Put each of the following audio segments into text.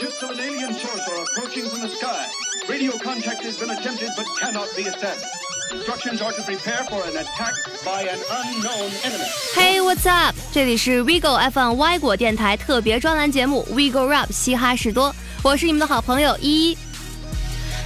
Ships of an alien source are approaching from the sky. Radio contact has been attempted but cannot be established. Instructions are to prepare for an attack by an unknown enemy. Hey, what's up？这里是 WeGo FM 歪果电台特别专栏节目 WeGo Rap 嘻哈士多，我是你们的好朋友依依。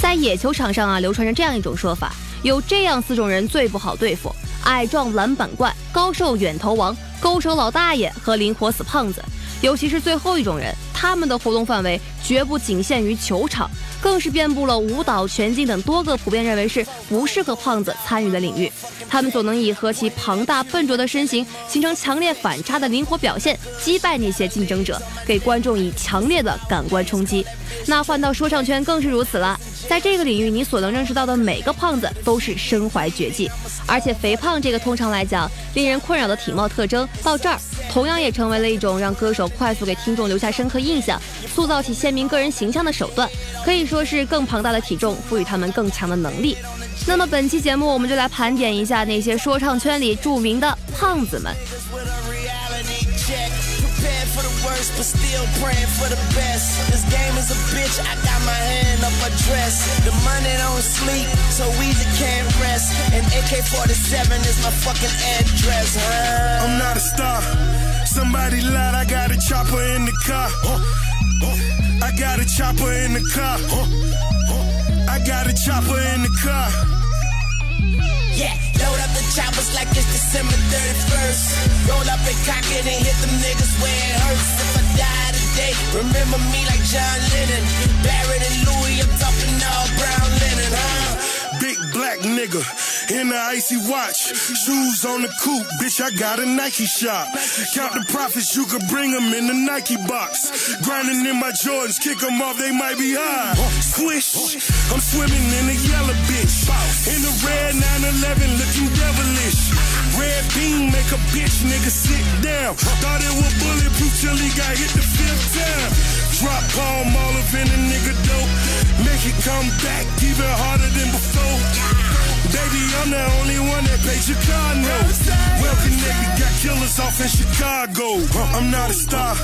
在野球场上啊，流传着这样一种说法：有这样四种人最不好对付，矮壮篮板怪、高瘦远投王、勾手老大爷和灵活死胖子。尤其是最后一种人，他们的活动范围绝不仅限于球场，更是遍布了舞蹈、拳击等多个普遍认为是不适合胖子参与的领域。他们总能以和其庞大笨拙的身形形成强烈反差的灵活表现，击败那些竞争者，给观众以强烈的感官冲击。那换到说唱圈更是如此了。在这个领域，你所能认识到的每个胖子都是身怀绝技，而且肥胖这个通常来讲令人困扰的体貌特征，到这儿同样也成为了一种让歌手快速给听众留下深刻印象、塑造起鲜明个人形象的手段。可以说是更庞大的体重赋予他们更强的能力。那么本期节目，我们就来盘点一下那些说唱圈里著名的胖子们。Worst, but still praying for the best. This game is a bitch, I got my hand up a dress. The money don't sleep, so easy can't rest. And AK 47 is my fucking address, huh? I'm not a star. Somebody lied, I got a chopper in the car. I got a chopper in the car. I got a chopper in the car. Load up the choppers like it's December 31st. Roll up and cock it and hit them niggas where it hurts. If I die today, remember me like John Lennon. Barrett and Louis, I'm talking all brown linen, huh? Big black nigga in the icy watch. Shoes on the coupe, bitch, I got a Nike shop. Count the profits, you could bring them in the Nike box. Grinding in my Jordans, kick them off, they might be high. Swish, I'm swimming in a yellow bitch. In the red 911, looking devilish. Red beam make a bitch nigga sit down. Thought it was bulletproof till he got hit the fifth time. Drop palm olive in a nigga dope. Make it come back even harder than before. Baby, I'm the only one that car note. Well connected, got killers off in Chicago. I'm not a star.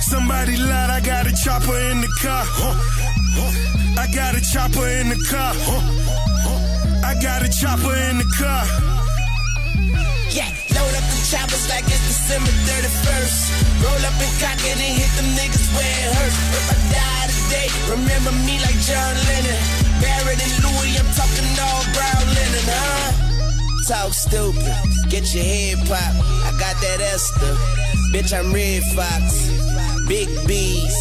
Somebody lied, I got a chopper in the car. I got a chopper in the car. I got a chopper in the car. Yeah, choppers like it's December 31st. Roll up and cock it and hit them niggas where it hurts. If I die today, remember me like John Lennon. Barrett and Louis, I'm talking all brown linen, huh? Talk stupid, get your head pop. I got that Esther. Bitch, I'm Redd Foxx. Big B's,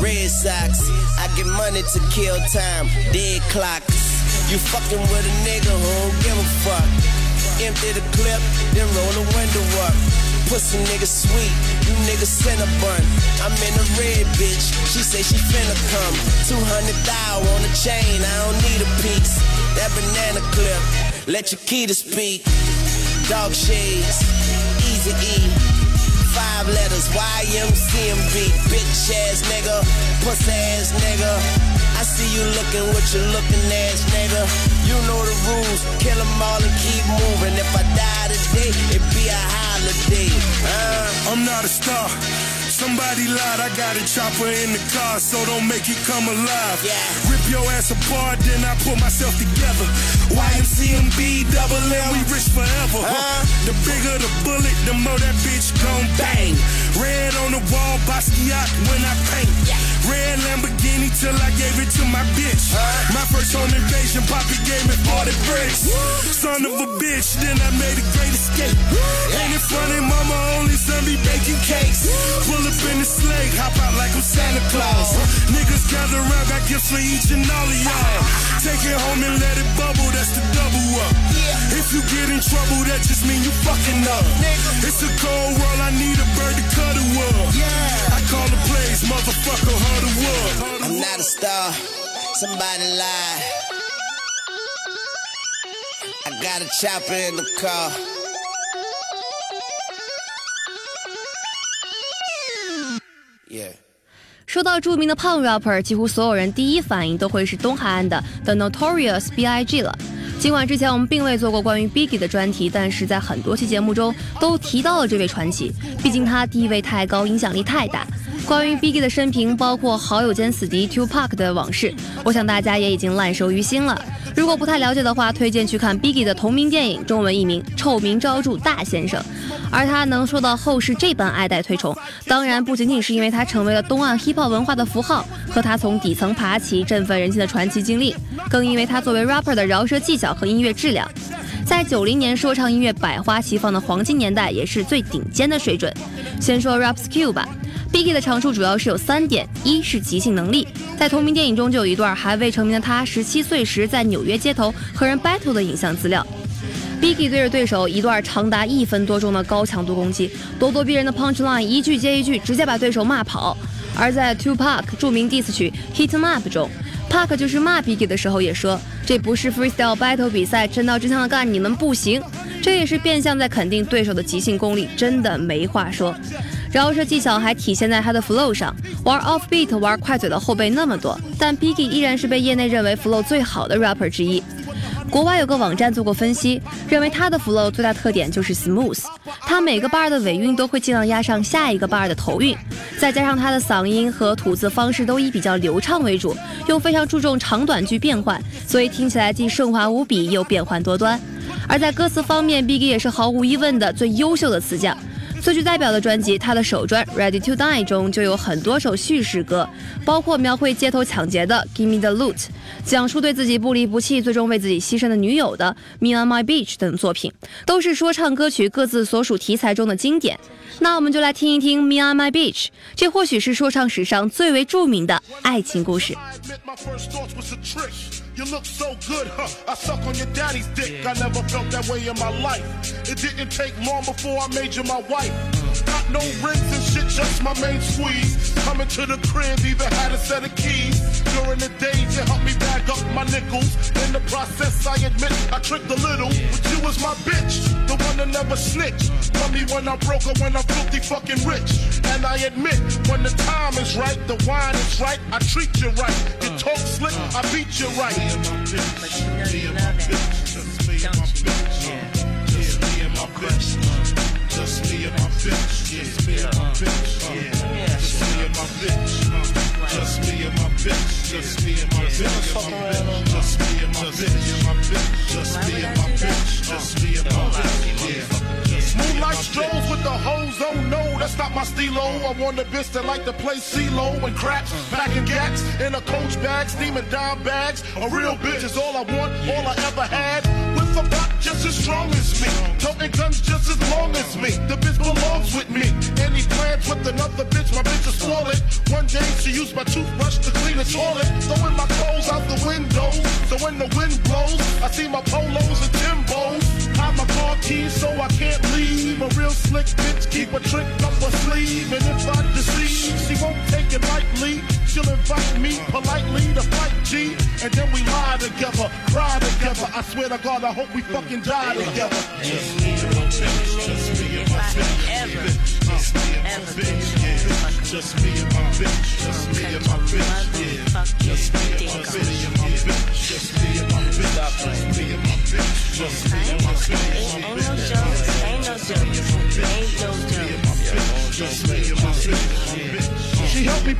Red Sox. I get money to kill time, dead clocks. You fucking with a nigga who don't give a fuck. Empty the clip, then roll the window up. Pussy nigga sweet, you niggas Cinnabon. I'm in a red bitch, she say she finna come. 200 thou on the chain, I don't need a piece. That banana clip, let your key to speak. Dog shades, easy E. Five letters, YMCMB. Bitch ass nigga, pussy ass nigga. I see you looking with your looking at, nigga. You know the rules, kill them all and keep moving. If I die today, it be a holiday. Uh. I'm not a star. Somebody lied, I got a chopper in the car, so don't make it come alive. Yeah. Rip your ass apart, then I put myself together. YMCMB, double M, we rich forever. Huh? The bigger the bullet, the more that bitch gon' bang. Red on the wall, Basquiat when I paint. Yeah. Red Lamborghini till I gave it to my bitch. Huh? My first home invasion, Poppy gave me 40 bricks. Son of a bitch, then I made a great escape. Ain't it funny, mama only son be baking cakes. Up in the sleigh, hop out like I'm Santa Claus. Niggas gather around, got gifts for each and all of y'all. Take it home and let it bubble, that's the double up. If you get in trouble, that just mean you fucking up. It's a cold world, I need a bird to cuddle up. I call the plays, motherfucker, hard to work. I'm not a star, somebody lied. I got a chopper in the car. 说到著名的胖 rapper，几乎所有人第一反应都会是东海岸的 The Notorious B.I.G 了。尽管之前我们并未做过关于 Biggie 的专题，但是在很多期节目中都提到了这位传奇，毕竟他地位太高，影响力太大。关于 Biggie 的生平，包括好友兼死敌 Tupac 的往事，我想大家也已经烂熟于心了。如果不太了解的话，推荐去看 Biggie 的同名电影，中文译名《臭名昭著大先生》。而他能受到后世这般爱戴推崇，当然不仅仅是因为他成为了东岸 hip hop 文化的符号，和他从底层爬起、振奋人心的传奇经历，更因为他作为 rapper 的饶舌技巧和音乐质量，在九零年说唱音乐百花齐放的黄金年代，也是最顶尖的水准。先说 rap skill 吧。Biggie 的长处主要是有三点：一是即兴能力，在同名电影中就有一段还未成名的他十七岁时在纽约街头和人 battle 的影像资料。Biggie 对着对手一段长达一分多钟的高强度攻击，咄咄逼人的 punch line 一句接一句，直接把对手骂跑。而在 Two Pac 著名 diss 曲 Hit Em Up 中，Pack 就是骂 Biggie 的时候也说：“这不是 freestyle battle 比赛，真刀真枪的干你们不行。”这也是变相在肯定对手的即兴功力，真的没话说。饶舌技巧还体现在他的 flow 上，玩 off beat、玩快嘴的后辈那么多，但 Biggie 依然是被业内认为 flow 最好的 rapper 之一。国外有个网站做过分析，认为他的 flow 最大特点就是 smooth，他每个 bar 的尾韵都会尽量压上下一个 bar 的头韵，再加上他的嗓音和吐字方式都以比较流畅为主，又非常注重长短句变换，所以听起来既顺滑无比又变幻多端。而在歌词方面，Biggie 也是毫无疑问的最优秀的词匠。最具代表的专辑，他的首专《Ready to Die》中就有很多首叙事歌，包括描绘街头抢劫的《Give Me the Loot》，讲述对自己不离不弃，最终为自己牺牲的女友的《Me on My Beach》等作品，都是说唱歌曲各自所属题材中的经典。那我们就来听一听《Me on My Beach》，这或许是说唱史上最为著名的爱情故事。You look so good, huh? I suck on your daddy's dick. I never felt that way in my life. It didn't take long before I made you my wife. Got no rings and shit, just my main squeeze. Coming to the crib, even had a set of keys. During the days, you helped me bag up my nickels. In the process, I admit I tricked a little. But you was my bitch, the one that never snitched. Tell me when I'm broke or when I'm filthy fucking rich. And I admit, when the time is right, the wine is right, I treat you right. You talk slick, I beat you right and my bitch. Just me and my bitch. Just me and my bitch. Just me and my bitch. Just me and my bitch. Just me and my bitch. Just me and my bitch. Just me and my bitch. Just me and my bitch. Just me and my bitch. Just me and my bitch. Just me and my bitch. Moonlight strolls with the hoes, oh no, that's not my stilo. I want the bitch that like to play CeeLo and craps, packing gats in a coach bag, steaming dime bags. A real bitch is all I want, all I ever had. With a rock just as strong as me, toting guns just as long as me. The bitch belongs with me. Any plans with another bitch, my bitch is swollen. One day she used my toothbrush to clean the toilet, throwing my clothes out the window. So when the wind blows, I see my polos and Timbos. Hide my car keys so I can't leave. A real slick bitch keep a trick up her sleeve. And if I deceive, she won't take it lightly. She'll invite me politely to fight G. And then we lie together, cry together. I swear to God, I hope we fucking die together. Just me and my bitch, just me and my bitch. Just me and my bitch, yeah. Just me and my bitch, just me and my bitch, yeah.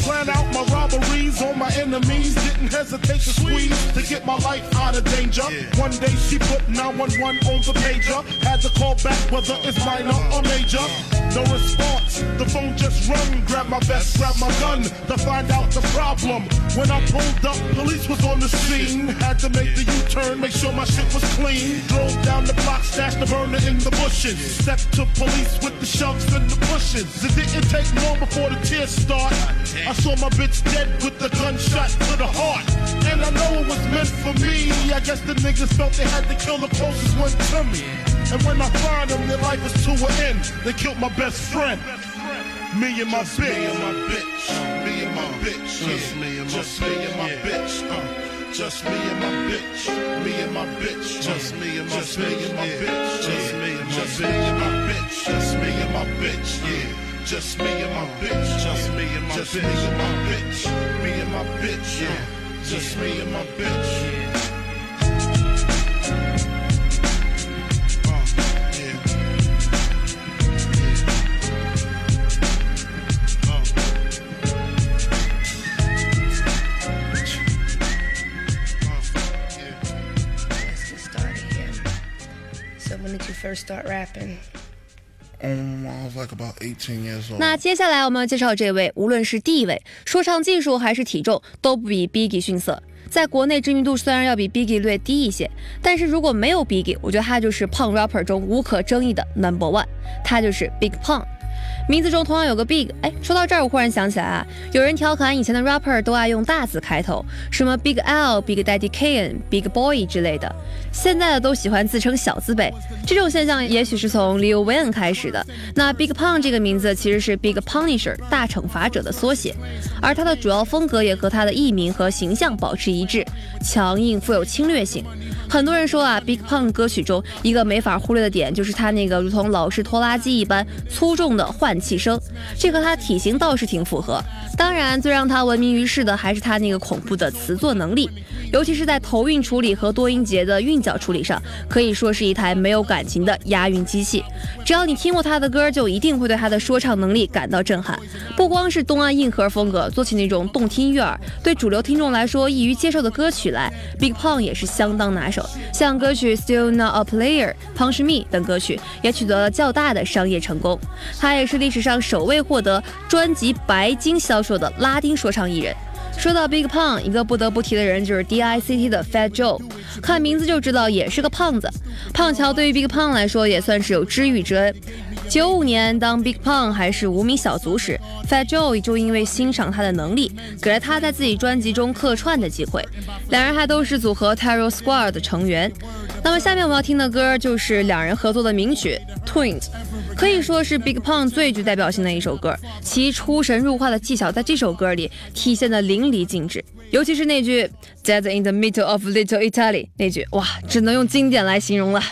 Plan out my robberies on my enemies. Didn't hesitate to squeeze to get my life out of danger. One day she put 911 on the pager. Had to call back whether it's minor or major. No response. The phone just rung. Grab my vest, grab my gun to find out the problem. When I pulled up, police was on the scene. Had to make the U-turn, make sure my shit was clean. Drove down the block, stashed the burner in the bushes. Stepped to police with the shoves and It didn't take long before the tears start. I saw my bitch dead with the gunshot to the heart. And I know it was meant for me. I guess the niggas felt they had to kill the closest one to me. And when I find them, their life is to an end. They killed my best friend. Me and my bitch. Me and my bitch. Me and my bitch. Just me and my Just me and my bitch. Uh. Uh. Just me and my bitch. Me and my bitch. Just me and my Just me and my bitch. Just me and my Just me and my bitch. Just me and my bitch. Yeah. Just me and my bitch. Just me and my bitch. Just me and my bitch. Me and my bitch. Yeah. Just me and my bitch. Years old. 那接下来我们要介绍这位，无论是地位、说唱技术还是体重，都不比 Biggie 逊色。在国内知名度虽然要比 Biggie 略低一些，但是如果没有 Biggie，我觉得他就是胖 rapper 中无可争议的 number one，他就是 Big Pun。名字中同样有个 big，哎，说到这儿我忽然想起来啊，有人调侃以前的 rapper 都爱用大字开头，什么 Big L、Big Daddy Kane、Big Boy 之类的，现在的都喜欢自称小字辈。这种现象也许是从 Lil Wayne 开始的。那 Big Pun 这个名字其实是 Big Punisher 大惩罚者的缩写，而他的主要风格也和他的艺名和形象保持一致，强硬富有侵略性。很多人说啊，Big Pun 歌曲中一个没法忽略的点就是他那个如同老式拖拉机一般粗重的换气声，这和他体型倒是挺符合。当然，最让他闻名于世的还是他那个恐怖的词作能力，尤其是在头韵处理和多音节的韵脚处理上，可以说是一台没有感情的押韵机器。只要你听过他的歌，就一定会对他的说唱能力感到震撼。不光是东岸硬核风格，做起那种动听悦耳、对主流听众来说易于接受的歌曲来，Big Pun 也是相当拿手。像歌曲《Still Not a Player》、《Punch Me》等歌曲也取得了较大的商业成功。他也是历史上首位获得专辑白金销售的拉丁说唱艺人。说到 Big Pun，一个不得不提的人就是 D.I.C.T 的 Fat Joe，看名字就知道也是个胖子。胖乔对于 Big Pun 来说也算是有知遇之恩。九五年，当 Big Pun 还是无名小卒时，Fat Joe 就因为欣赏他的能力，给了他在自己专辑中客串的机会。两人还都是组合 Terror Squad 的成员。那么下面我们要听的歌就是两人合作的名曲 Twins，可以说是 Big Pun 最具代表性的一首歌，其出神入化的技巧在这首歌里体现的淋漓尽致。尤其是那句 Dead in the middle of Little Italy 那句，哇，只能用经典来形容了。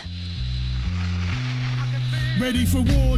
Ready for war,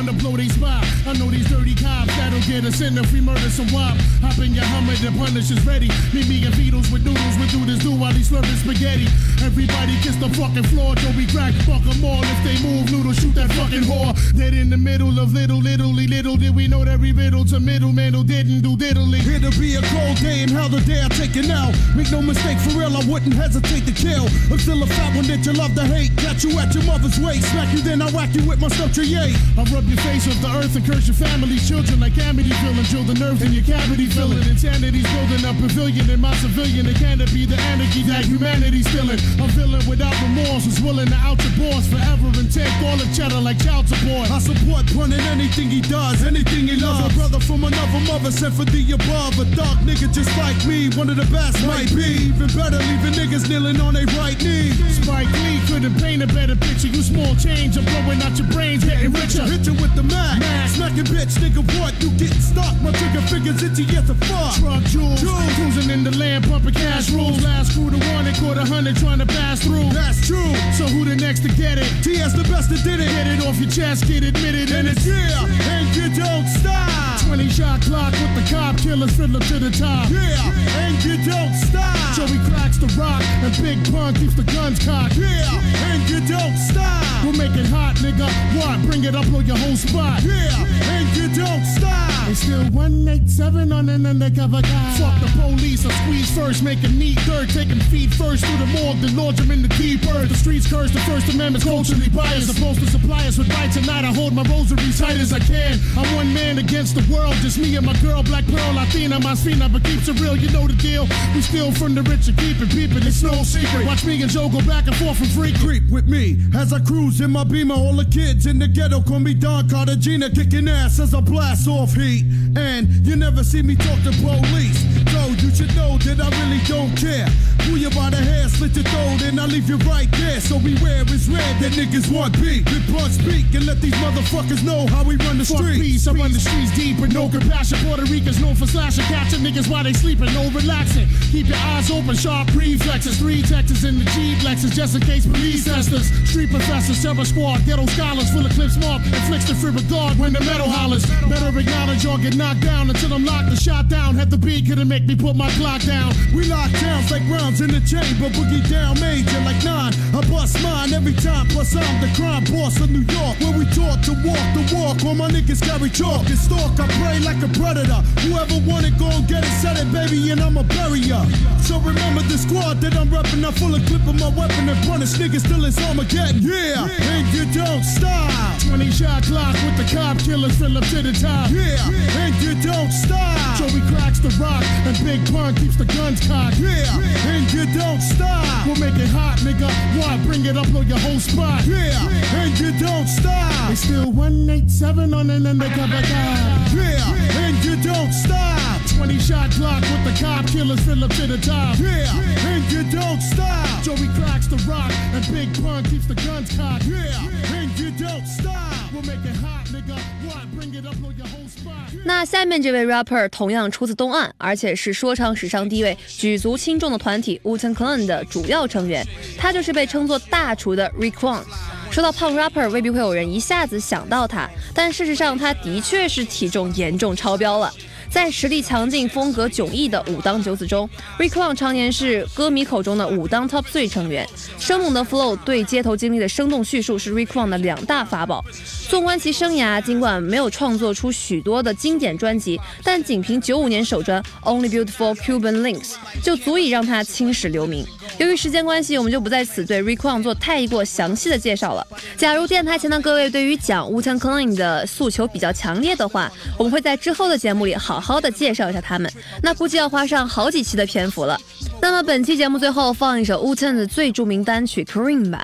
Wanna blow spot? I know these dirty cops that'll get us in if we murder some wop. Hop in your Hummer, the punish is ready. Meet me and Beatles with noodles, we do this do while he's slurping spaghetti. Everybody kiss the fucking floor. We crack, fuck 'em all. If they move, noodles, shoot that fucking whore. Dead in the middle of little, little, little did we know that we riddle to middleman who didn't do diddly. It'll be a cold day, and how the day I take it now. Make no mistake, for real, I wouldn't hesitate to kill. I'm still a fat one that you love to hate. Catch you at your mother's waist, smack you, then I whack you with my stuff. I rub your face with the earth and curse your family's children like Amityville. Drill the nerves in your cavity filling. Insanity's building a pavilion in my civilian. It can't be the anarchy that humanity's feeling. A villain without remorse who's willing to out your boss forever and take all the cheddar like child support. I support Pun in anything he does, anything he loves. A brother from another mother sent for the above. A dark nigga just like me, one of the best might be. Even better, leaving niggas kneeling on their right knee. Spike Lee couldn't paint a better picture. You small change, I'm blowing out your brains, getting richer. Hit you with the. Mag. Smacking bitch, nigga, what? You getting stuck? My trigger fingers itchy as a fuck. Truck jewels, Jewels. cruising in the land, pumping cash rules. Last crew to one, and caught a hundred trying to pass through. That's true. So who the next to get it? TS the best that did it. Get it off your chest, get admitted, And it's yeah, and you don't stop. 20 shot clock with the cop killers fiddler to the top. Yeah, and you don't stop. Joey cracks the rock, and Big Pun keeps the guns cocked. Yeah, and you don't stop. We'll make it hot, nigga. What? Bring it up on your whole spot. Yeah, and you don't stop. It's still 187 on an undercover guy. Fuck the police, I squeeze first, make a neat third, taking feet first through the morgue, then launch them in the deep earth. The streets curse, the First Amendment's culturally biased. Supposed to supply us with right tonight. I hold my rosary tight as I can. I'm one man against the world, just me and my girl, Black Pearl, Latina, my Sina, but keeps it real, you know the deal. We steal from the rich and keep it peeping, it's no secret. Watch me and Joe go back and forth from free Creep with me as I cruise in my beamer. All the kids in the ghetto call me Don Cartagena, kicking ass as I blast off heat. And you never see me talk to police. So you should know that I really don't care. Pull you by the hair, slit your throat, and I leave you right there. So beware, it's red that niggas want beat. Big punch speak and let these motherfuckers know how we run the Fuck streets. peace, I run the streets deep with no compassion. Puerto Ricans known for slashing, catching niggas while they sleeping, no relaxing. Keep your eyes open, sharp reflexes. Three Texas in the G Lexus, just in case police testers. Street professors, terror squad, ghetto scholars, full of clips mark, inflicts the free regard when the metal hollers. Better acknowledge or get knocked down until I'm locked and shot down. Had the beat couldn't make me put my clock down. We lock downs like rounds in the chamber, boogie down major like nine. I bust mine every time, plus I'm the crime boss of New York. Where we taught to walk the walk, all my niggas carry chalk and stalk. I pray like a predator. Whoever want it, gon' get it, set it, baby, and I'ma bury ya. So remember the squad that I'm reppin'. I'm full of clip of my weapon and punish niggas till it's Armageddon. Yeah, and you don't stop. 20 shot clock with the cop killers fill up to the top. Yeah, and you don't stop. Joey cracks the rock and Big Pun keeps the guns cocked. Yeah, and you don't stop. We'll make it hot, nigga. Why bring it up on your whole spot? Yeah, and you don't stop. They still 187 on an undercover guy. Yeah, and you don't stop. 20 shot clock with the cop killers fill up to the top. Yeah, and you don't stop. Joey cracks the rock and Big Pun keeps the guns cocked. Yeah, and you don't stop. We'll make it hot, nigga. Why bring it up on your whole spot? 那下面这位 rapper 同样出自东岸，而且是说唱史上第一位举足轻重的团体 Wu-Tang Clan 的主要成员，他就是被称作大厨的 Rick Ross。说到胖 rapper，未必会有人一下子想到他，但事实上他的确是体重严重超标了。在实力强劲、风格迥异的武当九子中，Recon 常年是歌迷口中的武当 Top Three 成员。生猛的 flow 对街头经历的生动叙述是 Recon 的两大法宝。纵观其生涯，尽管没有创作出许多的经典专辑，但仅凭九五年首专《Only Beautiful Cuban Links》就足以让他青史留名。由于时间关系，我们就不在此对 Recon 做太过详细的介绍了。假如电台前的各位对于讲 Wu-Tang Clan 的诉求比较强烈的话，我们会在之后的节目里好好好的介绍一下他们，那估计要花上好几期的篇幅了。那么本期节目最后放一首 Wu t a n 的最著名单曲《Cream》吧。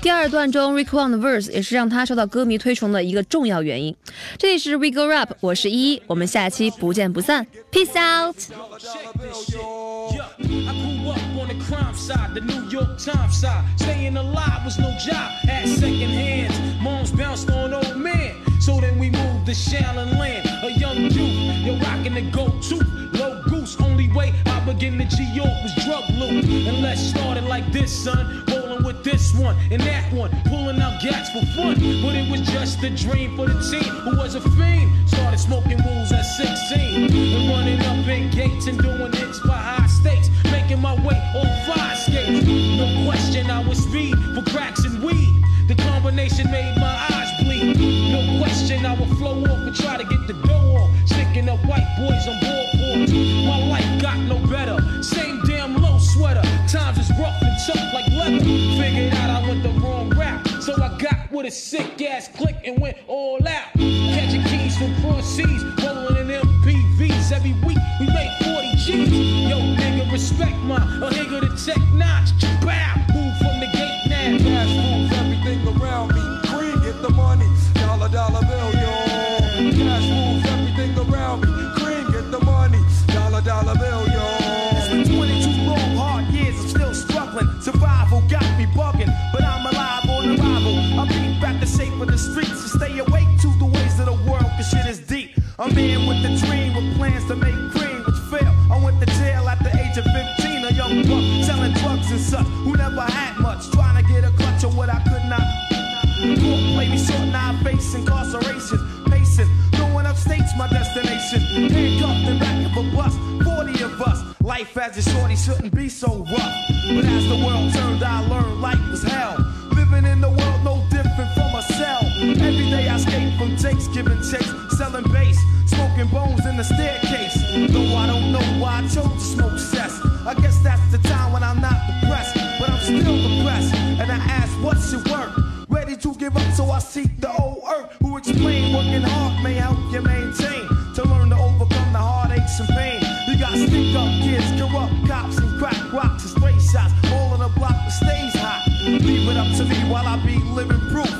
第二段中 Rick Ross 的 verse 也是让他受到歌迷推崇的一个重要原因。这里是 We Go Rap，我是依依，我们下期不见不散，Peace out。Yeah, I grew up on the crime side, the New York Times side. Staying alive was no job, had second hands. Moms bounced on old men. So then we moved to Shallon Land, a young youth. You're rocking the go-to, low goose. Only way I begin to G-York was drug loot. And let's start it like this, son. Rolling with this one and that one, pulling out gats for fun. But it was just a dream for the team who was a fiend. Started smoking rules at 16 and running up in gates and doing hits for high stakes. Making my way on fire skates. No question, I was speed for cracks and weed. The combination made my question, I would flow off and try to get the dough off. Sticking up white boys on boardboards. My life got no better. Same damn low sweater. Times is rough and tough like leather. Figured out I went the wrong route. So I got with a sick ass click and went all out. Catching keys from cross seas, rolling in MPVs. Every week we made 40 G's. Yo, nigga, respect my to make cream, which failed. I went to jail at the age of 15, a young buck selling drugs and such, who never had much, trying to get a clutch of what I could not. Court play me short, now I face incarceration. Pacing, throwing up states my destination. Handcuffed and back of a bus, 40 of us. Life as a shorty shouldn't be so rough. But as the world turned, I learned life was hell. Living in the world no different from a cell. Every day I escape from jakes, giving chase, selling bass, smoking bones in the staircase. Though I don't know why I chose to smoke cess. I guess that's the time when I'm not depressed, but I'm still depressed. And I ask, what's your work? Ready to give up, so I seek the old earth who explain working hard may help you maintain to learn to overcome the heartaches and pain. You got stick up kids, corrupt cops, and crack rocks and stray shots, all in a block that stays hot. Leave it up to me while I be living proof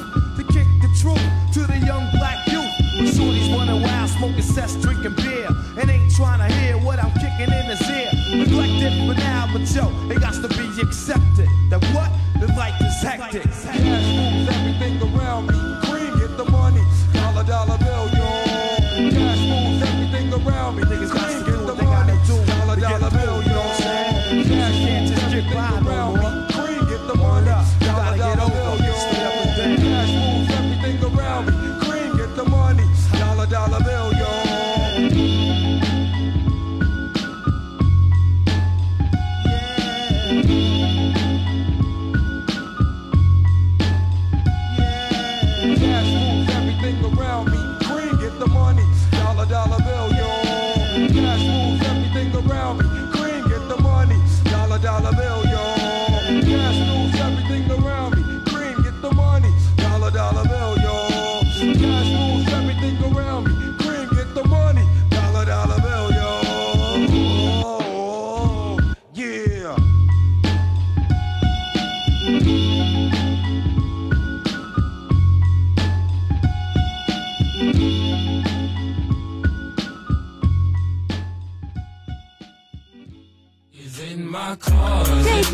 yo, it got to be accepted. That what? The life is hectic.